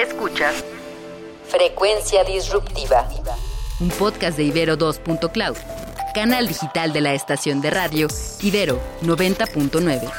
Escuchas Frecuencia Disruptiva. un podcast de Ibero 2.cloud, canal digital de la estación de radio Ibero 90.9.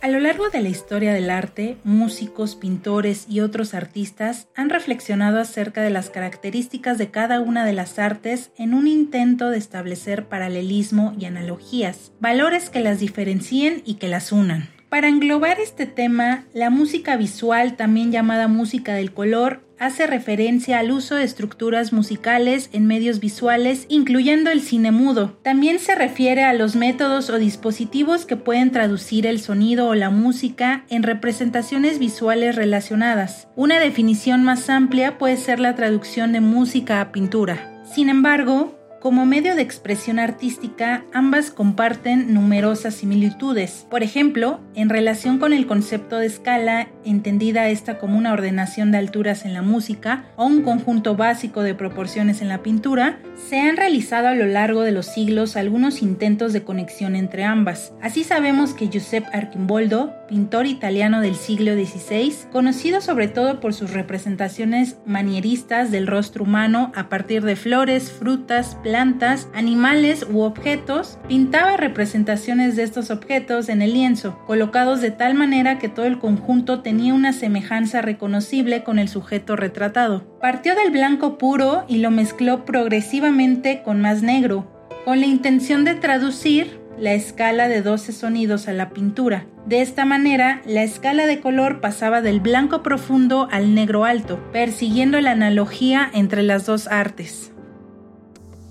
A lo largo de la historia del arte, músicos, pintores y otros artistas han reflexionado acerca de las características de cada una de las artes en un intento de establecer paralelismo y analogías, valores que las diferencien y que las unan. Para englobar este tema, la música visual, también llamada música del color, hace referencia al uso de estructuras musicales en medios visuales, incluyendo el cine mudo. También se refiere a los métodos o dispositivos que pueden traducir el sonido o la música en representaciones visuales relacionadas. Una definición más amplia puede ser la traducción de música a pintura. Sin embargo, como medio de expresión artística, ambas comparten numerosas similitudes. Por ejemplo, en relación con el concepto de escala, entendida esta como una ordenación de alturas en la música o un conjunto básico de proporciones en la pintura, se han realizado a lo largo de los siglos algunos intentos de conexión entre ambas. Así sabemos que Giuseppe Archimboldo, pintor italiano del siglo XVI, conocido sobre todo por sus representaciones manieristas del rostro humano a partir de flores, frutas, plantas, animales u objetos, pintaba representaciones de estos objetos en el lienzo, colocados de tal manera que todo el conjunto tenía una semejanza reconocible con el sujeto retratado. Partió del blanco puro y lo mezcló progresivamente con más negro, con la intención de traducir la escala de 12 sonidos a la pintura. De esta manera, la escala de color pasaba del blanco profundo al negro alto, persiguiendo la analogía entre las dos artes.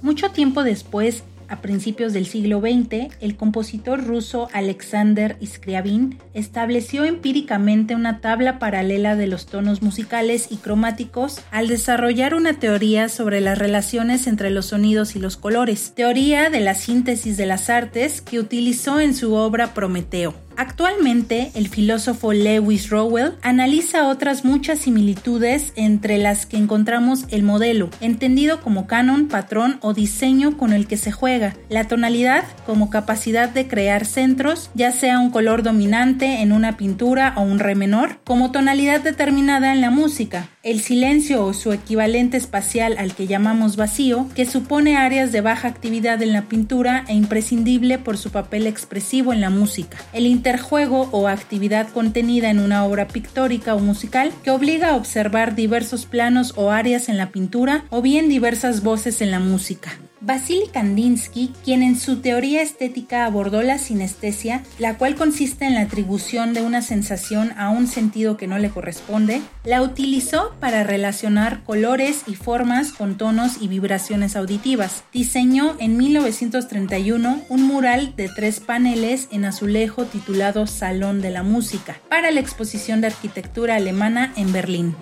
Mucho tiempo después, a principios del siglo XX, el compositor ruso Alexander Scriabin estableció empíricamente una tabla paralela de los tonos musicales y cromáticos al desarrollar una teoría sobre las relaciones entre los sonidos y los colores, teoría de la síntesis de las artes que utilizó en su obra Prometeo. Actualmente, el filósofo Lewis Rowell analiza otras muchas similitudes entre las que encontramos el modelo, entendido como canon, patrón o diseño con el que se juega, la tonalidad como capacidad de crear centros, ya sea un color dominante en una pintura o un re menor, como tonalidad determinada en la música, el silencio o su equivalente espacial al que llamamos vacío, que supone áreas de baja actividad en la pintura e imprescindible por su papel expresivo en la música, el interjuego o actividad contenida en una obra pictórica o musical que obliga a observar diversos planos o áreas en la pintura o bien diversas voces en la música. Vasily Kandinsky, quien en su teoría estética abordó la sinestesia, la cual consiste en la atribución de una sensación a un sentido que no le corresponde, la utilizó para relacionar colores y formas con tonos y vibraciones auditivas. Diseñó en 1931 un mural de tres paneles en azulejo titulado Salón de la Música para la exposición de arquitectura alemana en Berlín.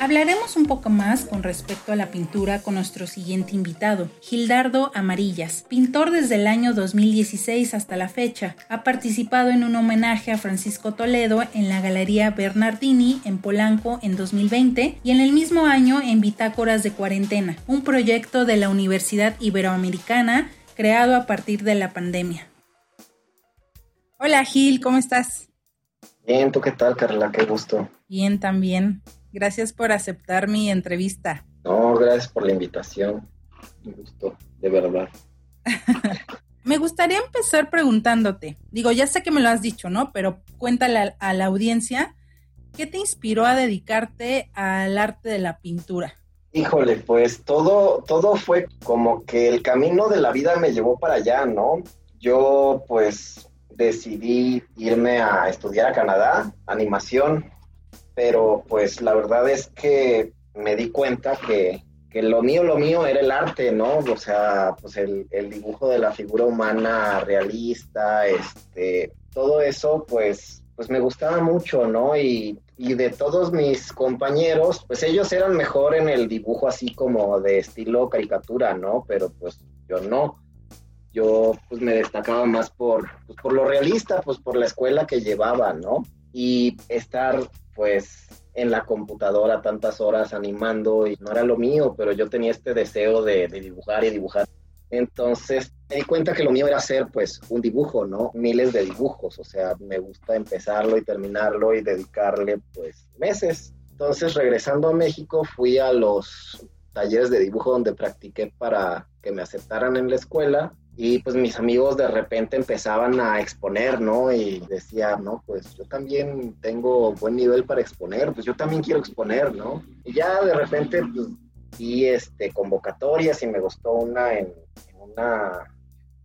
Hablaremos un poco más con respecto a la pintura con nuestro siguiente invitado, Gildardo Amarillas, pintor desde el año 2016 hasta la fecha. Ha participado en un homenaje a Francisco Toledo en la Galería Bernardini en Polanco en 2020 y en el mismo año en Bitácoras de Cuarentena, un proyecto de la Universidad Iberoamericana creado a partir de la pandemia. Hola Gil, ¿cómo estás? Bien, ¿tú qué tal, Carla? Qué gusto. Bien, también. Gracias por aceptar mi entrevista. No, gracias por la invitación. Me gustó, de verdad. me gustaría empezar preguntándote, digo, ya sé que me lo has dicho, ¿no? Pero cuéntale a, a la audiencia, ¿qué te inspiró a dedicarte al arte de la pintura? Híjole, pues todo, todo fue como que el camino de la vida me llevó para allá, ¿no? Yo pues decidí irme a estudiar a Canadá, animación, pero pues la verdad es que me di cuenta que, que lo mío, lo mío era el arte, ¿no? O sea, pues el, dibujo de la figura humana realista, este, todo eso, pues, pues me gustaba mucho, ¿no? Y, y de todos mis compañeros, pues ellos eran mejor en el dibujo así como de estilo caricatura, ¿no? Pero pues yo no. Yo pues me destacaba más por, pues, por lo realista, pues por la escuela que llevaba, ¿no? Y estar pues en la computadora tantas horas animando y no era lo mío, pero yo tenía este deseo de, dibujar y dibujar. Entonces me di cuenta que lo mío era hacer pues un dibujo, ¿no? Miles de dibujos, o sea, me gusta empezarlo y terminarlo y dedicarle pues meses. Entonces regresando a México fui a los talleres de dibujo donde practiqué para que me aceptaran en la escuela y pues mis amigos de repente empezaban a exponer, ¿no? Y decía, no, pues yo también tengo buen nivel para exponer, pues yo también quiero exponer, ¿no? Y ya de repente pues vi este, convocatorias y me gustó una en, una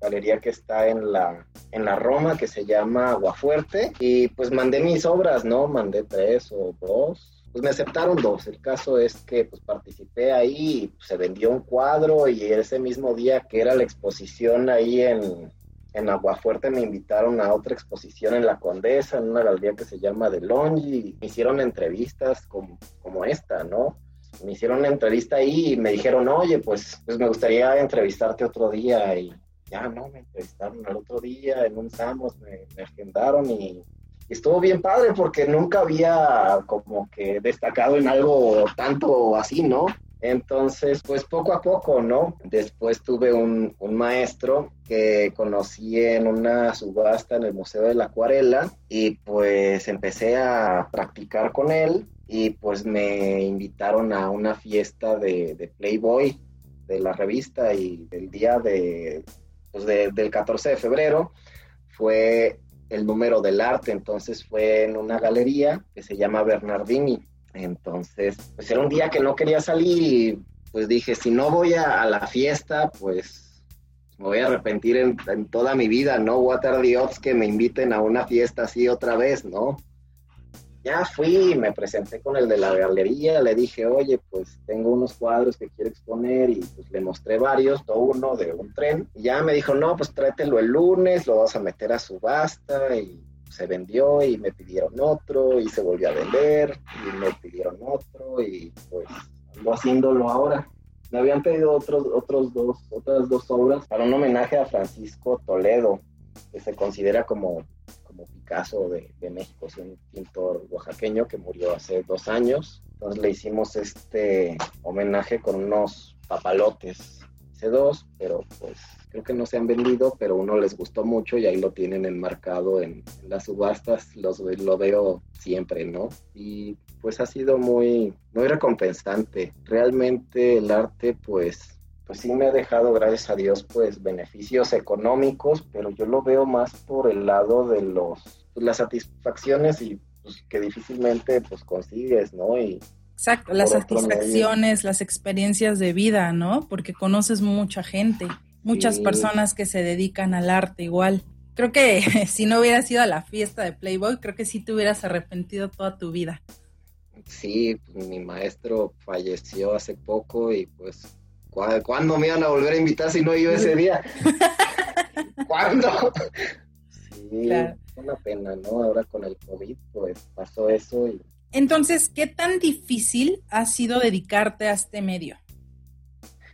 galería que está en la, en la Roma que se llama Aguafuerte y pues mandé mis obras, ¿no? Mandé tres o dos pues me aceptaron dos. El caso es que pues participé ahí, se vendió un cuadro y ese mismo día que era la exposición ahí en, en Aguafuerte me invitaron a otra exposición en La Condesa, en una galería que se llama De Longi. Me hicieron entrevistas como, como esta, ¿no? Me hicieron una entrevista ahí y me dijeron, oye, pues, pues me gustaría entrevistarte otro día. Y ya, no, me entrevistaron el otro día en un Samos, me agendaron y estuvo bien padre porque nunca había como que destacado en algo tanto así, ¿no? Entonces, pues poco a poco, ¿no? Después tuve un, maestro que conocí en una subasta en el Museo de la Acuarela y pues empecé a practicar con él y pues me invitaron a una fiesta de, Playboy de la revista y el día de, pues del 14 de febrero fue el número del arte, entonces fue en una galería que se llama Bernardini. Entonces, pues era un día que no quería salir y pues dije, si no voy a, la fiesta, pues me voy a arrepentir en, toda mi vida, ¿no? The odds que me inviten a una fiesta así otra vez, ¿no? Ya fui, me presenté con el de la galería, le dije, oye, pues tengo unos cuadros que quiero exponer y pues le mostré varios, todo uno de un tren. Y ya me dijo, no, pues tráetelo el lunes, lo vas a meter a subasta y se vendió y me pidieron otro y se volvió a vender y me pidieron otro y pues ando haciéndolo ahora. Me habían pedido otros, otros dos, otras dos obras para un homenaje a Francisco Toledo, que se considera como Picasso de, de México, es un pintor oaxaqueño que murió hace dos años. Entonces le hicimos este homenaje con unos papalotes C2, pero pues creo que no se han vendido, pero uno les gustó mucho y ahí lo tienen enmarcado en, en las subastas, los, lo veo siempre, ¿no? Y pues ha sido muy, muy recompensante. Realmente el arte pues pues sí me ha dejado, gracias a Dios, pues beneficios económicos, pero yo lo veo más por el lado de los, pues, las satisfacciones y pues, que difícilmente pues consigues, ¿no? Y Exacto, las satisfacciones, las experiencias de vida, ¿no? Porque conoces mucha gente, muchas personas que se dedican al arte igual. Creo que si no hubieras ido a la fiesta de Playboy, creo que sí te hubieras arrepentido toda tu vida. Sí, pues, mi maestro falleció hace poco y pues ¿Cuándo me iban a volver a invitar si no yo ese día? ¿Cuándo? Sí, una pena, ¿no? Ahora con el COVID, pues pasó eso. Y... Entonces, ¿qué tan difícil ha sido dedicarte a este medio?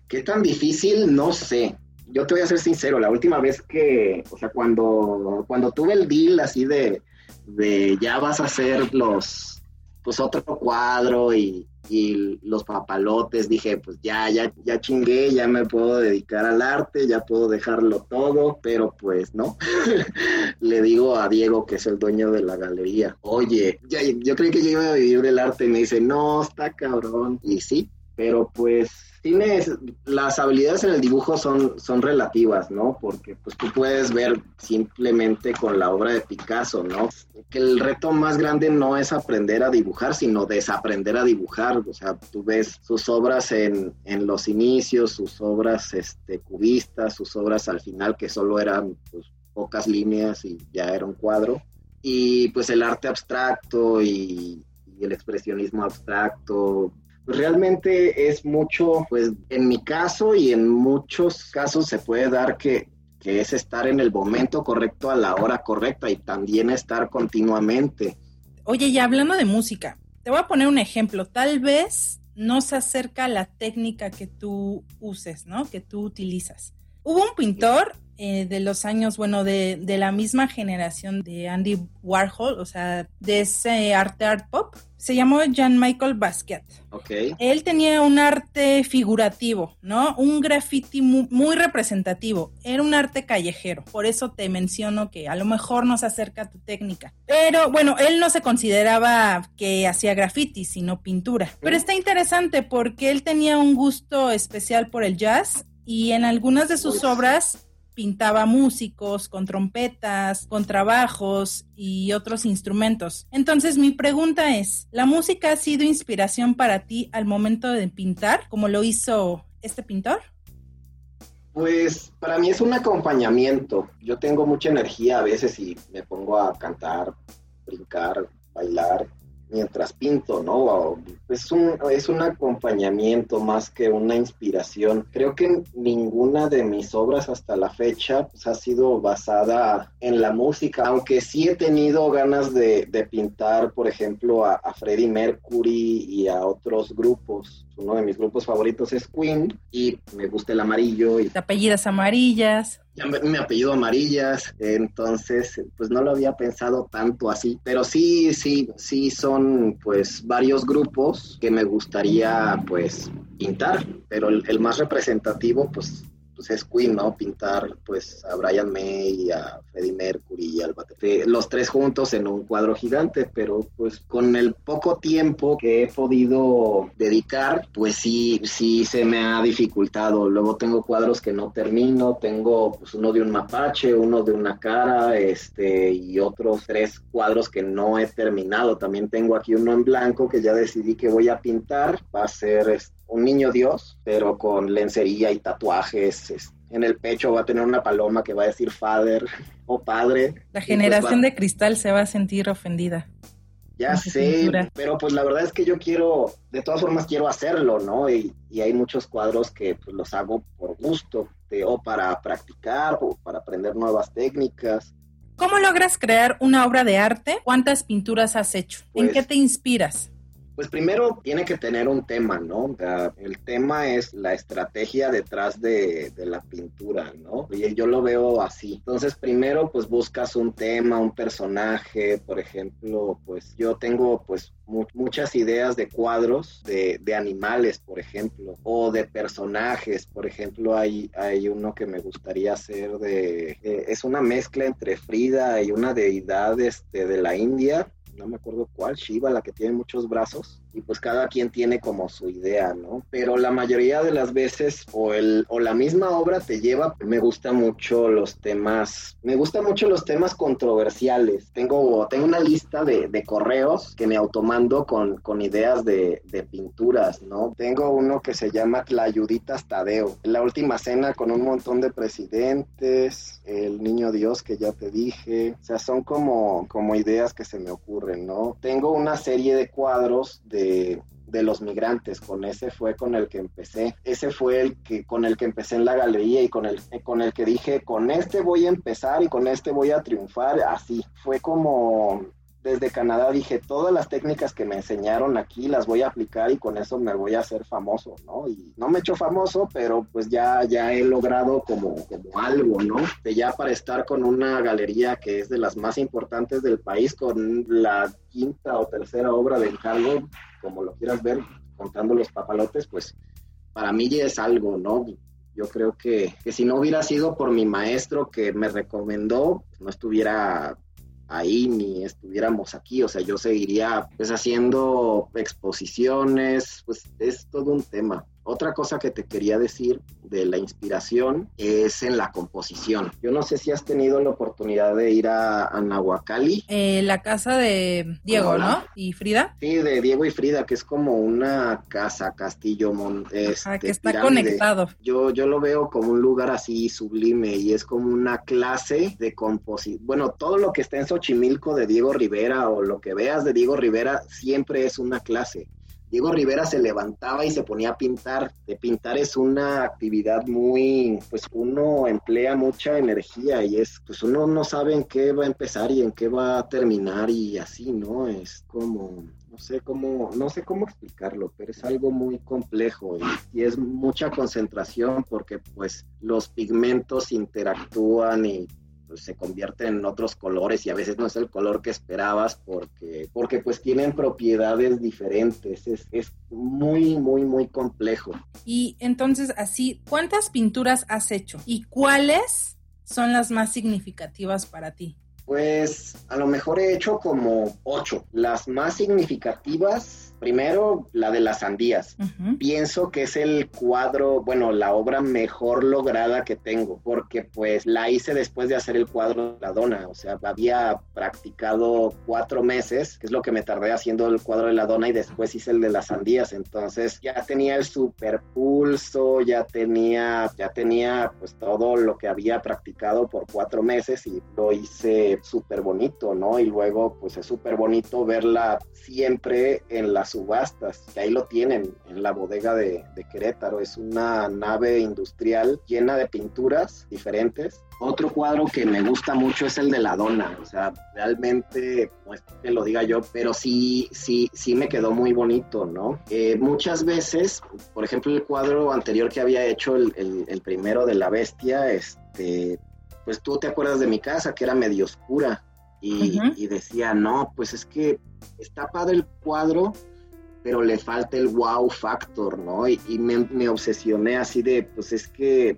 ¿Qué tan difícil? No sé. Yo te voy a ser sincero, la última vez que, o sea, cuando, cuando tuve el deal así de, de ya vas a hacer los, pues otro cuadro y, y los papalotes, dije, pues ya, ya, ya chingué, ya me puedo dedicar al arte, ya puedo dejarlo todo, pero pues no. Le digo a Diego, que es el dueño de la galería, oye, ya, yo creí que yo iba a vivir del arte, y me dice, no, está cabrón. Y sí, pero pues tienes, las habilidades en el dibujo son, son relativas, ¿no? Porque pues tú puedes ver simplemente con la obra de Picasso, ¿no? Que el reto más grande no es aprender a dibujar, sino desaprender a dibujar. O sea, tú ves sus obras en, en los inicios, sus obras este, cubistas, sus obras al final que solo eran pues, pocas líneas y ya era un cuadro. Y pues el arte abstracto y, y el expresionismo abstracto, realmente es mucho, pues en mi caso y en muchos casos se puede dar que, que es estar en el momento correcto a la hora correcta y también estar continuamente. Oye, y hablando de música, te voy a poner un ejemplo. Tal vez no se acerca a la técnica que tú uses, ¿no? Que tú utilizas. Hubo un pintor eh, de los años, bueno, de, de, la misma generación de Andy Warhol, o sea, de ese arte art pop, se llamó Jean Michael Basquiat. Ok. Él tenía un arte figurativo, ¿no? Un graffiti muy, muy, representativo. Era un arte callejero. Por eso te menciono que a lo mejor no se acerca a tu técnica. Pero bueno, él no se consideraba que hacía graffiti, sino pintura. Pero está interesante porque él tenía un gusto especial por el jazz y en algunas de sus obras pintaba músicos con trompetas, con trabajos y otros instrumentos. Entonces mi pregunta es, ¿la música ha sido inspiración para ti al momento de pintar, como lo hizo este pintor? Pues para mí es un acompañamiento. Yo tengo mucha energía a veces y me pongo a cantar, brincar, bailar mientras pinto, ¿no? Es un, es un acompañamiento más que una inspiración. Creo que ninguna de mis obras hasta la fecha pues, ha sido basada en la música, aunque sí he tenido ganas de, pintar, por ejemplo, a Freddie Mercury y a otros grupos. Uno de mis grupos favoritos es Queen y me gusta el amarillo. Y... ¿Te apellidas amarillas? Ya me, apellido Amarillas, entonces pues no lo había pensado tanto así, pero sí, sí, sí son pues varios grupos que me gustaría pues pintar, pero el, el más representativo pues pues es Queen, ¿no? Pintar pues a Brian May, a Freddie Mercury y al Batete, los tres juntos en un cuadro gigante, pero pues con el poco tiempo que he podido dedicar, pues sí, sí se me ha dificultado. Luego tengo cuadros que no termino, tengo pues uno de un mapache, uno de una cara, este, y otros tres cuadros que no he terminado. También tengo aquí uno en blanco que ya decidí que voy a pintar, va a ser este un niño Dios, pero con lencería y tatuajes. En el pecho va a tener una paloma que va a decir father o padre. La pues generación de cristal se va a sentir ofendida. Ya sé, pero pues la verdad es que yo quiero, de todas formas quiero hacerlo, ¿no? Y, hay muchos cuadros que pues, los hago por gusto, o para practicar, o para aprender nuevas técnicas. ¿Cómo logras crear una obra de arte? ¿Cuántas pinturas has hecho? ¿En qué pues te inspiras? Pues primero tiene que tener un tema, ¿no? el tema es la estrategia detrás de, la pintura, ¿no? Y yo lo veo así. Entonces, primero, pues buscas un tema, un personaje, por ejemplo, pues yo tengo pues muchas ideas de cuadros de, animales, por ejemplo, o de personajes. Por ejemplo, hay, hay uno que me gustaría hacer de... Eh, es una mezcla entre Frida y una deidad este, de la India no me acuerdo cuál, Shiva, la que tiene muchos brazos, y pues cada quien tiene como su idea, ¿no? Pero la mayoría de las veces o, el, o la misma obra te lleva, me gusta mucho los temas, me gustan mucho los temas controversiales. Tengo, tengo una lista de, de correos que me automando con, con ideas de, de, pinturas, ¿no? Tengo uno que se llama Tlayuditas Tadeo, la última cena con un montón de presidentes, el niño Dios que ya te dije, o sea, son como, como ideas que se me ocurren, ¿no? Tengo una serie de cuadros de de, los migrantes, con ese fue con el que empecé. Ese fue el que con el que empecé en la galería y con el con el que dije, con este voy a empezar y con este voy a triunfar, así. Fue como desde Canadá dije, todas las técnicas que me enseñaron aquí las voy a aplicar y con eso me voy a hacer famoso, ¿no? Y no me he hecho famoso, pero pues ya, ya he logrado como, como algo, ¿no? De ya para estar con una galería que es de las más importantes del país, con la quinta o tercera obra de encargo, como lo quieras ver, contando los papalotes, pues para mí ya es algo, ¿no? Yo creo que, que si no hubiera sido por mi maestro que me recomendó, no estuviera ahí ni estuviéramos aquí, o sea, yo seguiría pues haciendo exposiciones, pues es todo un tema. Otra cosa que te quería decir de la inspiración es en la composición. Yo no sé si has tenido la oportunidad de ir a, a Nahuacali. Eh, la casa de Diego, ¿no? ¿Y Frida? Sí, de Diego y Frida, que es como una casa, castillo, mon, este, que está conectado. Yo, yo lo veo como un lugar así sublime y es como una clase de composición. Bueno, todo lo que está en Xochimilco de Diego Rivera o lo que veas de Diego Rivera siempre es una clase. Diego Rivera se levantaba y se ponía a pintar. Pintar es una actividad muy, pues uno emplea mucha energía y es, pues uno no sabe en qué va a empezar y en qué va a terminar y así, ¿no? Es como, no sé cómo, no sé cómo explicarlo, pero es algo muy complejo y, y, es mucha concentración porque pues los pigmentos interactúan y se convierten en otros colores y a veces no es el color que esperabas porque, porque pues tienen propiedades diferentes. Es, es muy, muy, muy complejo. Y entonces así, ¿cuántas pinturas has hecho? ¿Y cuáles son las más significativas para ti? Pues a lo mejor he hecho como ocho. Las más significativas Primero, la de las sandías. Pienso que es el cuadro, bueno, la obra mejor lograda que tengo, porque pues la hice después de hacer el cuadro de la dona, o sea, había practicado cuatro meses, que es lo que me tardé haciendo el cuadro de la dona y después hice el de las sandías, entonces ya tenía el super pulso, ya tenía, ya tenía pues todo lo que había practicado por cuatro meses y lo hice súper bonito, ¿no? Y luego pues es súper bonito verla siempre en las subastas, que ahí lo tienen en la bodega de, Querétaro. Es una nave industrial llena de pinturas diferentes. Otro cuadro que me gusta mucho es el de la dona, o sea, realmente, no es que lo diga yo, pero sí, sí, sí me quedó muy bonito, ¿no? Eh, muchas veces, por ejemplo, el cuadro anterior que había hecho, el, el primero de la bestia, este, pues tú te acuerdas de mi casa, que era medio oscura, y, y, decía, no, pues es que está padre el cuadro, pero le falta el wow factor, ¿no? Y, me, obsesioné así de, pues es que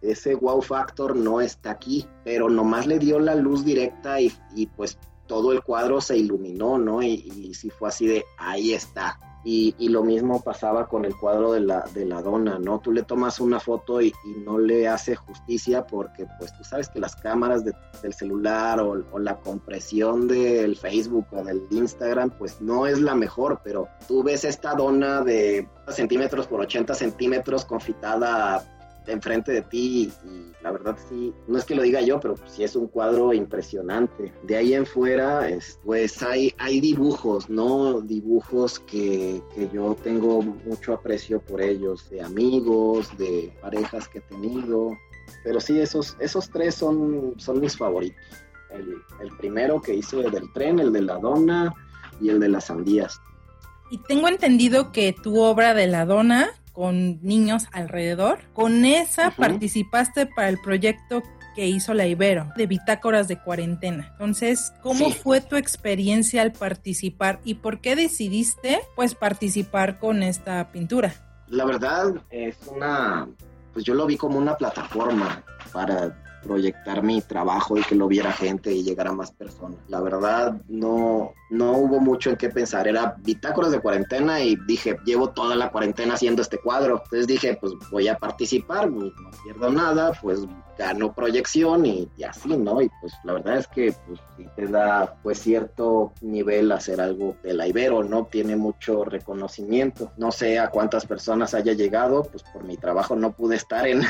ese wow factor no está aquí, pero nomás le dio la luz directa y, pues todo el cuadro se iluminó, ¿no? Y, y sí fue así de, ahí está, y, y, lo mismo pasaba con el cuadro de la, de la dona, ¿no? Tú le tomas una foto y, y no le hace justicia porque pues tú sabes que las cámaras de, del celular o, o, la compresión del Facebook o del Instagram pues no es la mejor, pero tú ves esta dona de centímetros por 80 centímetros confitada enfrente de ti y, la verdad sí, no es que lo diga yo, pero sí es un cuadro impresionante. De ahí en fuera, pues hay, hay dibujos, ¿no? Dibujos que, que yo tengo mucho aprecio por ellos, de amigos, de parejas que he tenido. Pero sí, esos, esos tres son, son mis favoritos. El, el primero que hice del tren, el de la dona y el de las sandías. Y tengo entendido que tu obra de la dona con niños alrededor. Con esa participaste para el proyecto que hizo la Ibero de bitácoras de cuarentena. Entonces, ¿cómo fue tu experiencia al participar y por qué decidiste pues participar con esta pintura? La verdad es una pues yo lo vi como una plataforma para proyectar mi trabajo y que lo viera gente y llegara más personas. La verdad, no, no hubo mucho en qué pensar. Era bitácoras de cuarentena y dije, llevo toda la cuarentena haciendo este cuadro. Entonces dije, pues voy a participar, no pierdo nada, pues gano proyección y, así, ¿no? Y pues la verdad es que pues sí te da pues cierto nivel hacer algo de la Ibero, ¿no? Tiene mucho reconocimiento. No sé a cuántas personas haya llegado, pues por mi trabajo no pude estar en,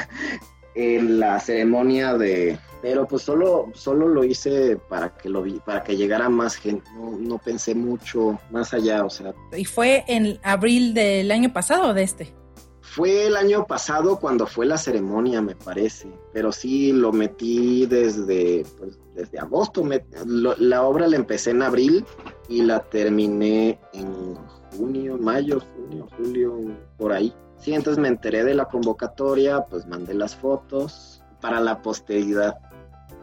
en la ceremonia de pero pues solo solo lo hice para que lo vi para que llegara más gente. No, no, pensé mucho más allá o sea. Y fue en abril del año pasado o de este fue el año pasado cuando fue la ceremonia me parece pero sí lo metí desde pues, desde agosto. La obra la empecé en abril y la terminé en junio mayo junio julio por ahí Sí, entonces me enteré de la convocatoria, pues mandé las fotos para la posteridad.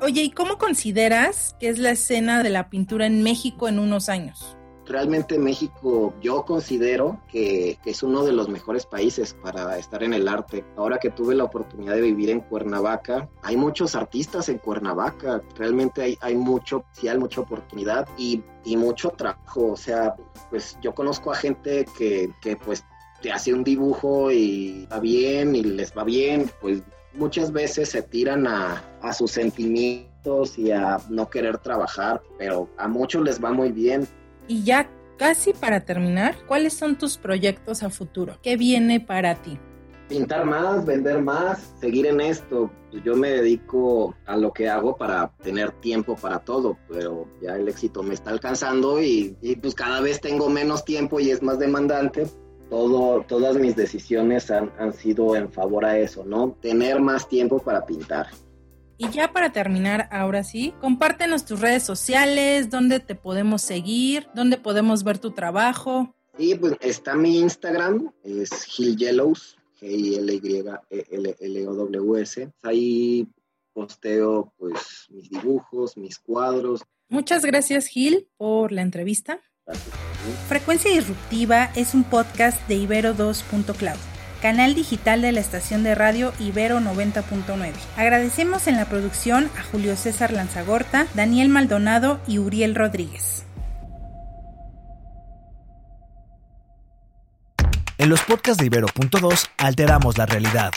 Oye, ¿y cómo consideras que es la escena de la pintura en México en unos años? Realmente México yo considero que, que, es uno de los mejores países para estar en el arte. Ahora que tuve la oportunidad de vivir en Cuernavaca, hay muchos artistas en Cuernavaca, realmente hay, hay mucho, sí hay mucha oportunidad y, y mucho trabajo. O sea, pues yo conozco a gente que, que pues te hace un dibujo y va bien y les va bien, pues muchas veces se tiran a, a sus sentimientos y a no querer trabajar, pero a muchos les va muy bien. Y ya casi para terminar, ¿cuáles son tus proyectos a futuro? ¿Qué viene para ti? Pintar más, vender más, seguir en esto. Yo me dedico a lo que hago para tener tiempo para todo, pero ya el éxito me está alcanzando y, y pues cada vez tengo menos tiempo y es más demandante, todo, todas mis decisiones han, han sido en favor a eso, ¿no? Tener más tiempo para pintar. Y ya para terminar, ahora sí, compártenos tus redes sociales, dónde te podemos seguir, dónde podemos ver tu trabajo. Sí, pues está mi Instagram, es Gil Yellows, G-I-L-Y-L-O-W-S. Ahí posteo pues mis dibujos, mis cuadros. Muchas gracias Gil por la entrevista. Frecuencia Disruptiva es un podcast de Ibero 2.cloud canal digital de la estación de radio Ibero 90.9. Agradecemos en la producción a Julio César Lanzagorta, Daniel Maldonado y Uriel Rodríguez. En los podcasts de Ibero.2 alteramos la realidad.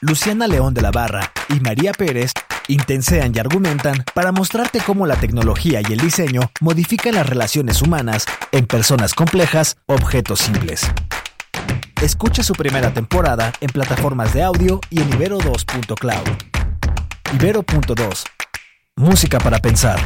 Luciana León de la Barra y María Pérez intensean y argumentan para mostrarte cómo la tecnología y el diseño modifican las relaciones humanas en personas complejas, objetos simples. Escucha su primera temporada en plataformas de audio y en ibero2.cloud. Ibero.2. Música para pensar.